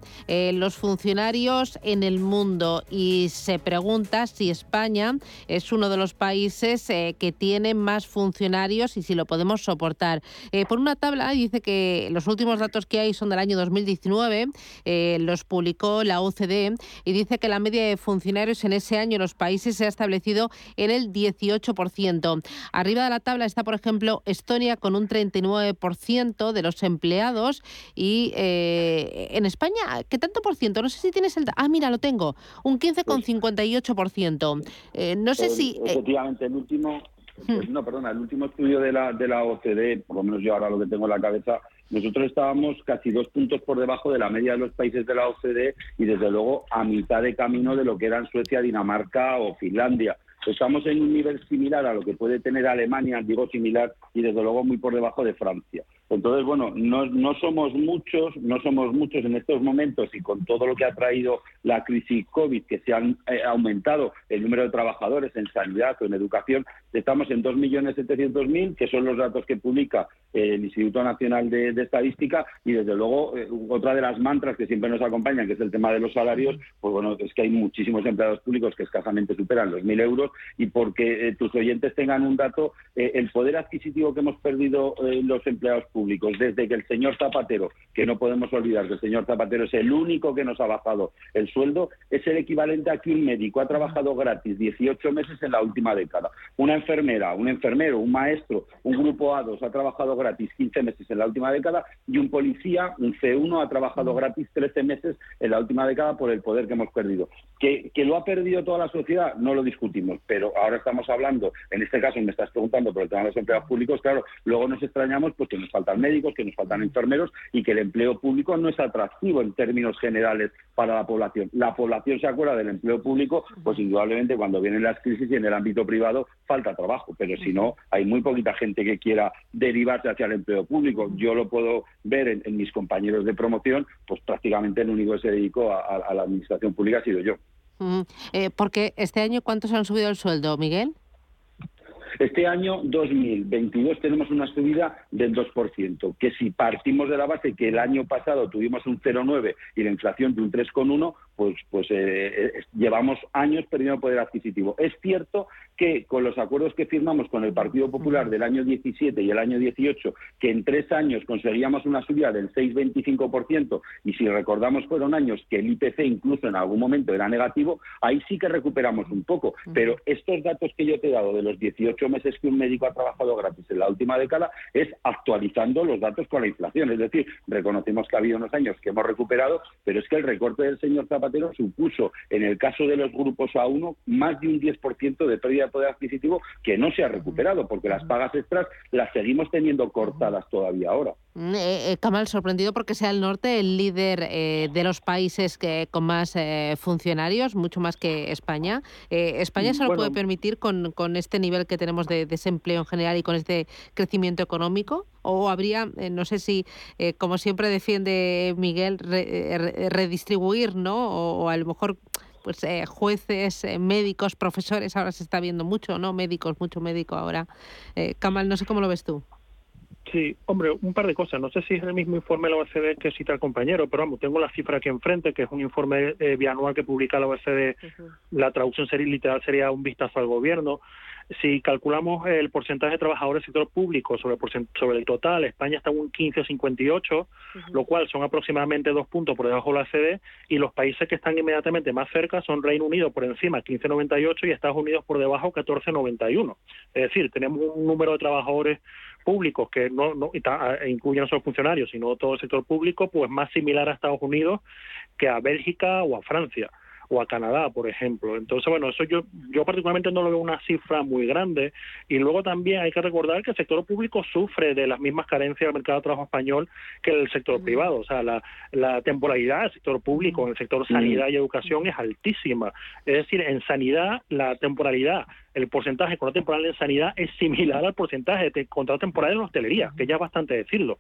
los funcionarios en el mundo y se pregunta si España es uno de los países que tiene más funcionarios y si lo podemos soportar. Eh, por una tabla dice que los últimos datos que hay son del año 2019, eh, los publicó la OCDE y dice que la media de funcionarios en ese año en los países se ha establecido en el 18%. Arriba de la tabla está, por ejemplo, Estonia con un 39% de los empleados y eh, en España, ¿qué tanto por ciento? No sé si tienes el... Ah, mira, lo tengo, un 15,58%. Eh, no sé si... Efectivamente, el último pues no, perdona, el último estudio de la, de la OCDE, por lo menos yo ahora lo que tengo en la cabeza, nosotros estábamos casi dos puntos por debajo de la media de los países de la OCDE y desde luego a mitad de camino de lo que eran Suecia, Dinamarca o Finlandia. Estamos en un nivel similar a lo que puede tener Alemania, digo similar, y desde luego muy por debajo de Francia. Entonces, bueno, no, somos muchos, no somos muchos en estos momentos y con todo lo que ha traído la crisis COVID, que se han eh, aumentado el número de trabajadores en sanidad o en educación, estamos en 2.700.000, que son los datos que publica eh, el Instituto Nacional de, Estadística, y desde luego eh, otra de las mantras que siempre nos acompañan, que es el tema de los salarios, pues bueno, es que hay muchísimos empleados públicos que escasamente superan los 1.000 euros y porque tus oyentes tengan un dato, el poder adquisitivo que hemos perdido los empleados públicos, desde que el señor Zapatero, que no podemos olvidar que el señor Zapatero es el único que nos ha bajado el sueldo, es el equivalente a que un médico ha trabajado gratis 18 meses en la última década. Una enfermera, un enfermero, un maestro, un grupo A2 ha trabajado gratis 15 meses en la última década y un policía, un C1, ha trabajado gratis 13 meses en la última década por el poder que hemos perdido. ¿Que, que lo ha perdido toda la sociedad? No lo discutimos, pero ahora estamos hablando, en este caso me estás preguntando por el tema de los empleados públicos, claro, luego nos extrañamos porque nos falta médicos, que nos faltan enfermeros y que el empleo público no es atractivo en términos generales para la población. La población se acuerda del empleo público, pues indudablemente cuando vienen las crisis y en el ámbito privado falta trabajo, pero si no, hay muy poquita gente que quiera derivarse hacia el empleo público. Yo lo puedo ver en, mis compañeros de promoción, pues prácticamente el único que se dedicó a, la administración pública ha sido yo. Eh, porque este año, ¿cuántos han subido el sueldo, Miguel? Este año 2022 tenemos una subida del 2%, que si partimos de la base que el año pasado tuvimos un 0,9 y la inflación de un 3,1, pues, pues eh, eh, llevamos años perdiendo poder adquisitivo. Es cierto que con los acuerdos que firmamos con el Partido Popular del año 17 y el año 18, que en tres años conseguíamos una subida del 6,25%, y si recordamos fueron años que el IPC incluso en algún momento era negativo, ahí sí que recuperamos un poco. Pero estos datos que yo te he dado de los 18 meses que un médico ha trabajado gratis en la última década es actualizando los datos con la inflación. Es decir, reconocemos que ha habido unos años que hemos recuperado, pero es que el recorte del señor Zapatero supuso, en el caso de los grupos A1, más de un 10% de pérdida de poder adquisitivo que no se ha recuperado, porque las pagas extras las seguimos teniendo cortadas todavía ahora. Mm, eh, eh, Kamal, sorprendido porque sea el norte el líder eh, de los países que, con más funcionarios, mucho más que España. ¿España se lo puede permitir con, con, este nivel que tenemos de desempleo en general y con este crecimiento económico? ¿O habría, no sé si, como siempre defiende Miguel, redistribuir, ¿no? O, a lo mejor pues jueces, médicos, profesores, ahora se está viendo mucho, ¿no? Médicos, mucho médico ahora. Kamal, no sé cómo lo ves tú. Sí, hombre, un par de cosas. No sé si es el mismo informe de la OECD que cita el compañero, pero vamos, tengo la cifra aquí enfrente, que es un informe eh, bianual que publica la OECD. La traducción sería, literal sería un vistazo al gobierno. Si calculamos el porcentaje de trabajadores del sector público sobre, sobre el total, España está en un 15 o 58, lo cual son aproximadamente dos puntos por debajo de la OECD, y los países que están inmediatamente más cerca son Reino Unido por encima, 15,98, y Estados Unidos por debajo, 14,91. Es decir, tenemos un número de trabajadores públicos que no, no incluyen no solo funcionarios, sino todo el sector público, pues más similar a Estados Unidos que a Bélgica o a Francia. O a Canadá, por ejemplo. Entonces, bueno, eso yo, yo particularmente no lo veo una cifra muy grande. Y luego también hay que recordar que el sector público sufre de las mismas carencias del mercado de trabajo español que el sector privado. O sea, la, la temporalidad del sector público en el sector sanidad y educación es altísima. Es decir, en sanidad la temporalidad el porcentaje de contrato temporal en sanidad es similar al porcentaje de contrato temporal en hostelería, que ya es bastante decirlo.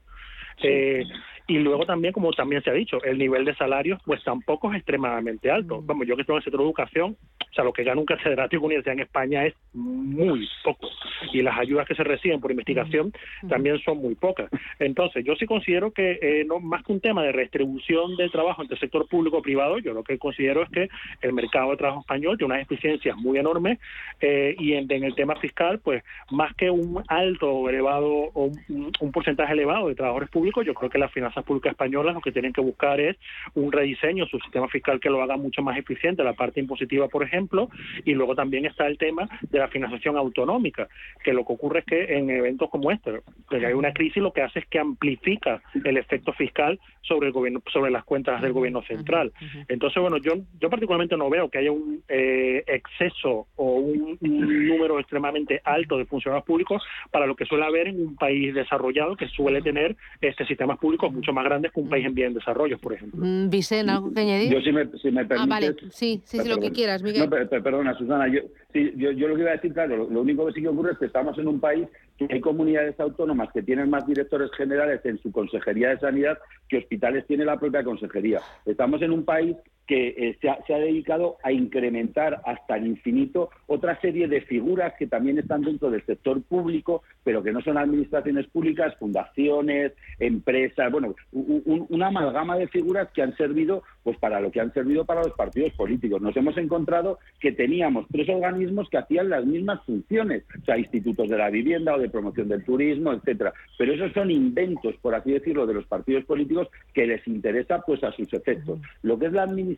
Eh, y luego también, como también se ha dicho, el nivel de salarios pues tampoco es extremadamente alto. Vamos, yo que estoy en el sector de educación, o sea, lo que gana un catedrático universidad en España es muy poco. Y las ayudas que se reciben por investigación también son muy pocas. Entonces, yo sí considero que eh, no más que un tema de redistribución de trabajo entre el sector público y privado, yo lo que considero es que el mercado de trabajo español tiene unas eficiencias muy enormes eh, y en, el tema fiscal, pues más que un alto o elevado o un, un porcentaje elevado de trabajadores públicos, yo creo que las finanzas públicas españolas lo que tienen que buscar es un rediseño, su sistema fiscal que lo haga mucho más eficiente, la parte impositiva, por ejemplo, y luego también está el tema de la financiación autonómica, que lo que ocurre es que en eventos como este, que hay una crisis, lo que hace es que amplifica el efecto fiscal sobre el gobierno, sobre las cuentas del gobierno central. Entonces, bueno, yo, yo particularmente no veo que haya un eh, exceso o un, número extremadamente alto de funcionarios públicos para lo que suele haber en un país desarrollado que suele tener este sistemas públicos mucho más grandes que un país en bien desarrollo, por ejemplo. Mm, Vicente, ¿algo que añadir? Yo, si me, si me Ah, vale, sí, sí, sí, lo que quieras, Miguel. No, perdona, Susana, yo, sí, yo, yo, lo que iba a decir, claro, lo, único que sí que ocurre es que estamos en un país que hay comunidades autónomas que tienen más directores generales en su Consejería de Sanidad que hospitales tiene la propia Consejería. Estamos en un país que eh, se, ha, dedicado a incrementar hasta el infinito otra serie de figuras que también están dentro del sector público, pero que no son administraciones públicas, fundaciones, empresas, bueno, una amalgama de figuras que han servido pues para lo que han servido para los partidos políticos. Nos hemos encontrado que teníamos tres organismos que hacían las mismas funciones, o sea, institutos de la vivienda o de promoción del turismo, etcétera. Pero esos son inventos, por así decirlo, de los partidos políticos que les interesa pues a sus efectos. Lo que es la administración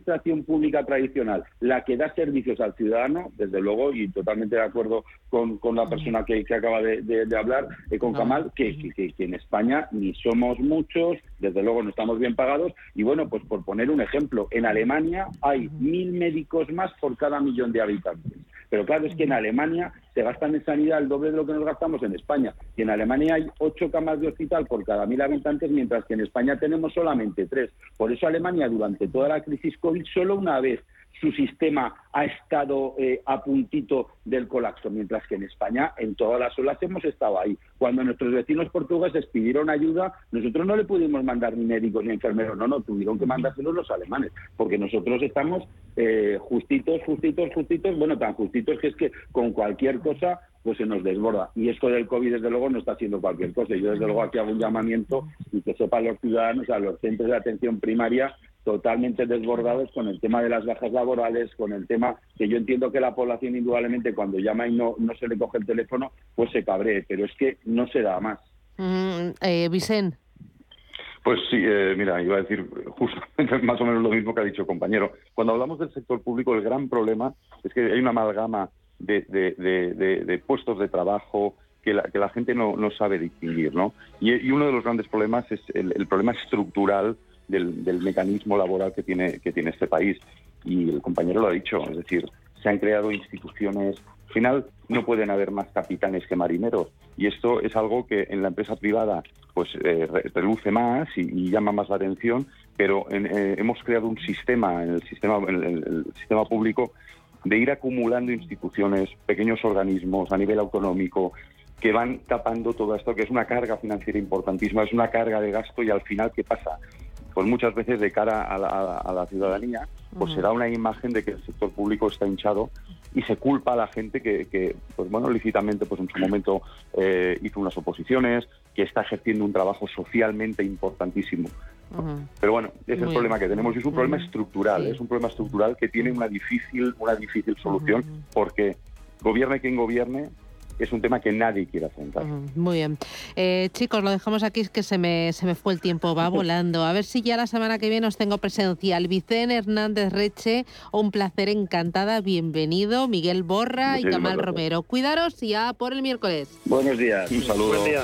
pública tradicional, la que da servicios al ciudadano, desde luego, y totalmente de acuerdo con, la persona que, acaba de, hablar, eh, con Kamal, que, que, que en España ni somos muchos, desde luego no estamos bien pagados, y bueno, pues por poner un ejemplo, en Alemania hay mil médicos más por cada millón de habitantes. Pero claro, es que en Alemania se gastan en sanidad el doble de lo que nos gastamos en España. Y en Alemania hay ocho camas de hospital por cada mil habitantes, mientras que en España tenemos solamente tres. Por eso Alemania, durante toda la crisis COVID, solo una vez su sistema ha estado eh, a puntito del colapso, mientras que en España en todas las olas hemos estado ahí. Cuando nuestros vecinos portugueses pidieron ayuda, nosotros no le pudimos mandar ni médicos ni enfermeros, no, no, tuvieron que mandárselos los alemanes, porque nosotros estamos eh, justitos, justitos, justitos, bueno, tan justitos que es que con cualquier cosa pues se nos desborda. Y esto del COVID, desde luego, no está haciendo cualquier cosa. Yo, desde luego, aquí hago un llamamiento y que sepan los ciudadanos, a los centros de atención primaria, totalmente desbordados con el tema de las bajas laborales, con el tema que yo entiendo que la población indudablemente cuando llama y no, no se le coge el teléfono, pues se cabree, pero es que no se da más. Mm, eh, Vicente. Pues sí, eh, mira, iba a decir justamente más o menos lo mismo que ha dicho el compañero. Cuando hablamos del sector público, el gran problema es que hay una amalgama de, de, puestos de trabajo que la, que la gente no, no sabe distinguir, ¿no? Y, uno de los grandes problemas es el problema estructural del, mecanismo laboral que tiene, que tiene este país. Y el compañero lo ha dicho, es decir, se han creado instituciones. Al final no pueden haber más capitanes que marineros. Y esto es algo que en la empresa privada pues eh, reluce más y, llama más la atención, pero eh, hemos creado un sistema en el sistema, en el sistema público de ir acumulando instituciones, pequeños organismos a nivel autonómico, que van tapando todo esto, que es una carga financiera importantísima, es una carga de gasto y al final, ¿qué pasa? Pues muchas veces de cara a la, ciudadanía, pues se da una imagen de que el sector público está hinchado y se culpa a la gente que, pues bueno, lícitamente, pues en su momento eh, hizo unas oposiciones, que está ejerciendo un trabajo socialmente importantísimo. Pero bueno, ese es el problema que tenemos y es un problema estructural, es un problema estructural que tiene una difícil, una difícil solución porque gobierne quien gobierne, es un tema que nadie quiere afrontar. Muy bien. Eh, chicos, lo dejamos aquí, es que se me, se me fue el tiempo, va volando. A ver si ya la semana que viene os tengo presencial. Vicente Hernández Reche, un placer, encantada, bienvenido. Miguel Borra y Camal Romero. Cuidaros y ya por el miércoles. Buenos días. Un saludo. Buen día.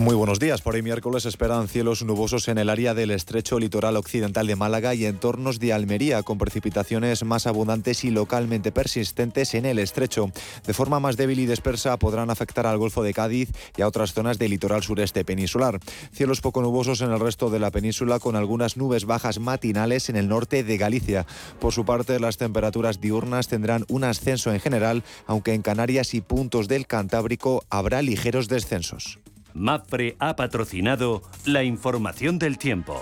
Muy buenos días. Por hoy miércoles esperan cielos nubosos en el área del estrecho litoral occidental de Málaga y entornos de Almería, con precipitaciones más abundantes y localmente persistentes en el estrecho. De forma más débil y dispersa podrán afectar al Golfo de Cádiz y a otras zonas del litoral sureste peninsular. Cielos poco nubosos en el resto de la península, con algunas nubes bajas matinales en el norte de Galicia. Por su parte, las temperaturas diurnas tendrán un ascenso en general, aunque en Canarias y puntos del Cantábrico habrá ligeros descensos. Mafre ha patrocinado la información del tiempo.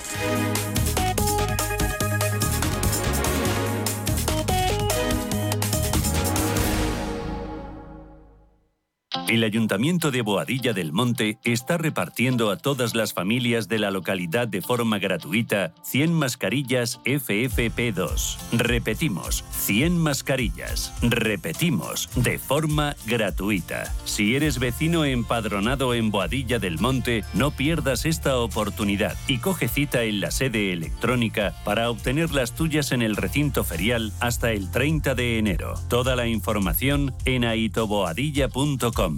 El Ayuntamiento de Boadilla del Monte está repartiendo a todas las familias de la localidad de forma gratuita 100 mascarillas FFP2. Repetimos, 100 mascarillas. Repetimos, de forma gratuita. Si eres vecino empadronado en Boadilla del Monte, no pierdas esta oportunidad y coge cita en la sede electrónica para obtener las tuyas en el recinto ferial hasta el 30 de enero. Toda la información en aitoboadilla.com.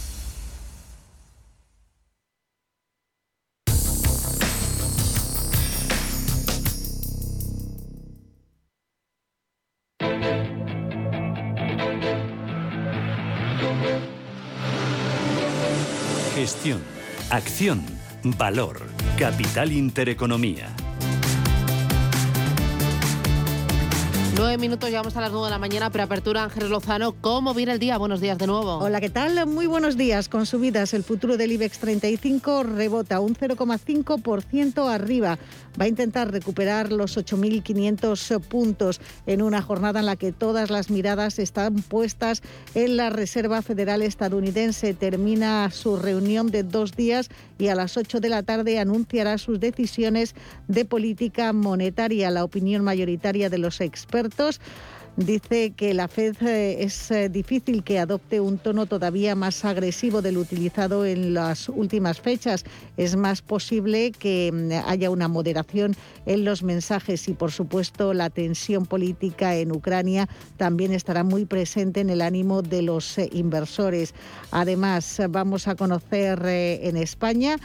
Acción, valor, capital intereconomía. Nueve minutos, llegamos a las nueve de la mañana, preapertura Ángeles Lozano. ¿Cómo viene el día? Buenos días de nuevo. Hola, ¿qué tal? Muy buenos días. Con subidas, el futuro del IBEX 35 rebota un 0,5% arriba. Va a intentar recuperar los 8.500 puntos en una jornada en la que todas las miradas están puestas en la Reserva Federal estadounidense. Termina su reunión de dos días y a las 8 de la tarde anunciará sus decisiones de política monetaria. La opinión mayoritaria de los expertos dice que la Fed eh, es eh, difícil que adopte un tono todavía más agresivo del utilizado en las últimas fechas. Es más posible que mm, haya una moderación en los mensajes y, por supuesto, la tensión política en Ucrania también estará muy presente en el ánimo de los eh, inversores. Además, vamos a conocer en España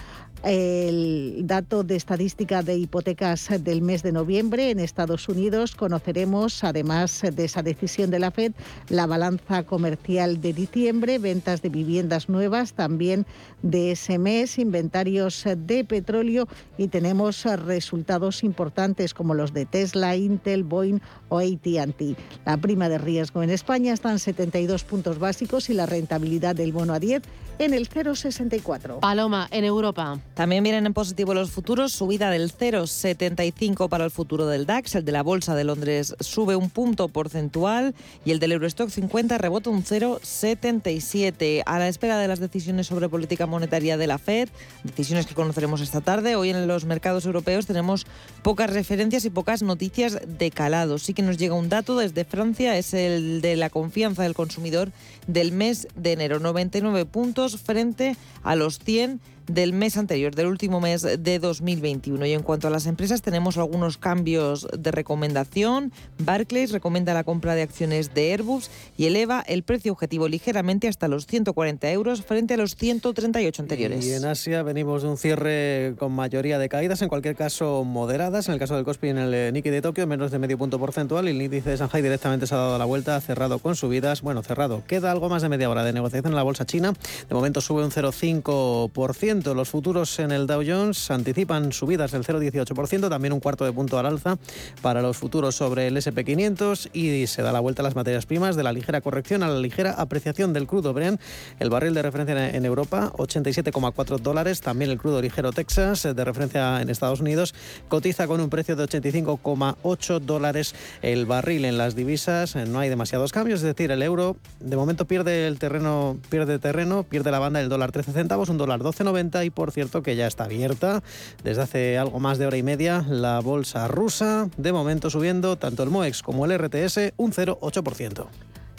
el dato de estadística de hipotecas del mes de noviembre en Estados Unidos. Conoceremos, además de esa decisión de la Fed, la balanza comercial de diciembre, ventas de viviendas nuevas también de ese mes, inventarios de petróleo y tenemos resultados importantes como los de Tesla, Intel, Boeing o AT&T. La prima de riesgo en España está en 72 puntos básicos y la rentabilidad del bono a 10 en el 0,64. Paloma, en Europa. También vienen en positivo los futuros, subida del 0,75 para el futuro del DAX, el de la Bolsa de Londres sube un punto porcentual y el del Eurostock 50 rebota un 0,77. A la espera de las decisiones sobre política monetaria de la Fed, decisiones que conoceremos esta tarde, hoy en los mercados europeos tenemos pocas referencias y pocas noticias de calado. Sí que nos llega un dato desde Francia, es el de la confianza del consumidor del mes de enero, 99 puntos frente a los 100 del mes anterior, del último mes de 2021. Y en cuanto a las empresas, tenemos algunos cambios de recomendación. Barclays recomienda la compra de acciones de Airbus y eleva el precio objetivo ligeramente hasta los 140 euros frente a los 138 anteriores. Y en Asia venimos de un cierre con mayoría de caídas, en cualquier caso moderadas. En el caso del Kospi en el Nikkei de Tokio, menos de medio punto porcentual. El índice de Shanghai directamente se ha dado la vuelta, cerrado con subidas. Bueno, cerrado. Queda algo más de media hora de negociación en la bolsa china. De momento sube un 0,5%. 0,18%. Los futuros en el Dow Jones anticipan subidas del 0,18%, también un cuarto de punto al alza para los futuros sobre el SP500 y se da la vuelta a las materias primas de la ligera corrección a la ligera apreciación del crudo Brent. El barril de referencia en Europa, 87,4 dólares. También el crudo ligero Texas, de referencia en Estados Unidos, cotiza con un precio de 85,8 dólares el barril. En las divisas no hay demasiados cambios, es decir, el euro de momento pierde el terreno, pierde terreno, pierde la banda del dólar 13 centavos, un dólar 12,90 y por cierto que ya está abierta desde hace algo más de hora y media la bolsa rusa, de momento subiendo tanto el MOEX como el RTS un 0,8%.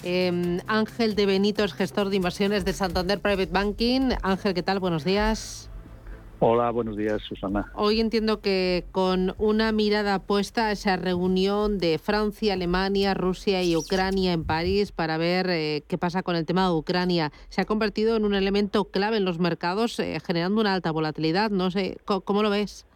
Em, Ángel de Benito es gestor de inversiones de Santander Private Banking. Ángel, ¿qué tal? Buenos días. Hola, buenos días, Susana. Hoy entiendo que con una mirada puesta a esa reunión de Francia, Alemania, Rusia y Ucrania en París para ver eh, qué pasa con el tema de Ucrania, se ha convertido en un elemento clave en los mercados, eh, generando una alta volatilidad. No sé, ¿cómo lo ves?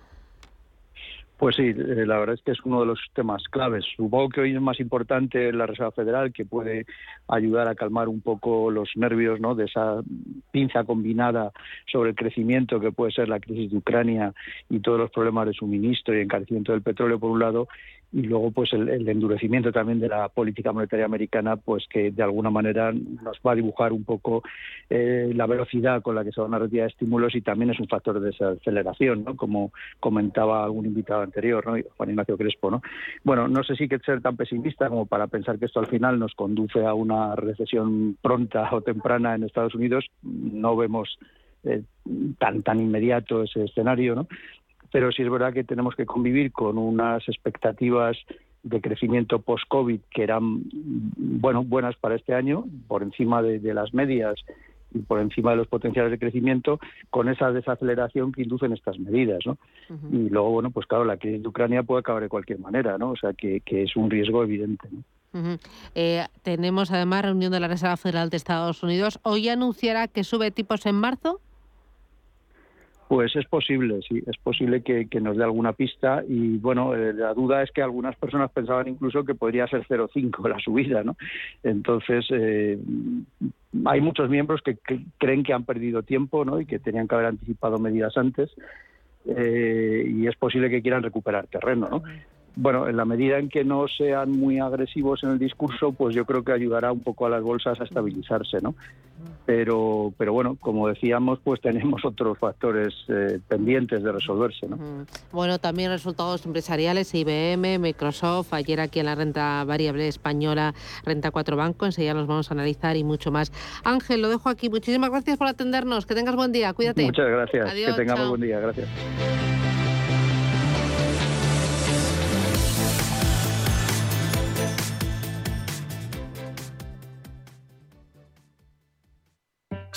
Pues sí, eh, la verdad es que es uno de los temas claves. Supongo que hoy es más importante la Reserva Federal, que puede ayudar a calmar un poco los nervios ¿no? de esa pinza combinada sobre el crecimiento que puede ser la crisis de Ucrania y todos los problemas de suministro y encarecimiento del petróleo, por un lado, y luego pues el, endurecimiento también de la política monetaria americana pues que de alguna manera nos va a dibujar un poco eh, la velocidad con la que se van a retirar estímulos y también es un factor de desaceleración ¿no? como comentaba algún invitado anterior ¿no? Juan Ignacio Crespo ¿no? bueno no sé si hay que ser tan pesimista como para pensar que esto al final nos conduce a una recesión pronta o temprana en Estados Unidos no vemos eh, tan tan inmediato ese escenario, ¿no? Pero sí es verdad que tenemos que convivir con unas expectativas de crecimiento post-COVID que eran bueno buenas para este año, por encima de, las medias y por encima de los potenciales de crecimiento, con esa desaceleración que inducen estas medidas, ¿no? Y luego, bueno, pues claro, la crisis de Ucrania puede acabar de cualquier manera, ¿no? O sea, que, es un riesgo evidente, eh, tenemos además reunión de la Reserva Federal de Estados Unidos. ¿Hoy anunciará que sube tipos en marzo? Pues es posible, sí, es posible que, nos dé alguna pista y bueno, eh, la duda es que algunas personas pensaban incluso que podría ser 0,5 la subida, ¿no? Entonces, eh, hay muchos miembros que, creen que han perdido tiempo, ¿no? Y que tenían que haber anticipado medidas antes eh, y es posible que quieran recuperar terreno, ¿no? Bueno, en la medida en que no sean muy agresivos en el discurso, pues yo creo que ayudará un poco a las bolsas a estabilizarse, ¿no? Pero, pero bueno, como decíamos, pues tenemos otros factores eh, pendientes de resolverse, ¿no? Bueno, también resultados empresariales, IBM, Microsoft, ayer aquí en la renta variable española, renta 4 Banco, enseguida los vamos a analizar y mucho más. Ángel, lo dejo aquí. Muchísimas gracias por atendernos. Que tengas buen día. Cuídate. Muchas gracias. que tengamos buen día. Gracias.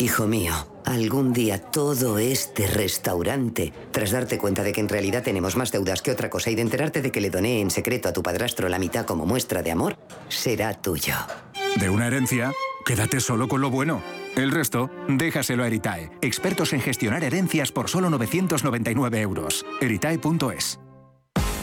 Hijo mío, algún día todo este restaurante, tras darte cuenta de que en realidad tenemos más deudas que otra cosa y de enterarte de que le doné en secreto a tu padrastro la mitad como muestra de amor, será tuyo. De una herencia, quédate solo con lo bueno. El resto, déjaselo a Eritae, expertos en gestionar herencias por solo 999 euros. Eritae.es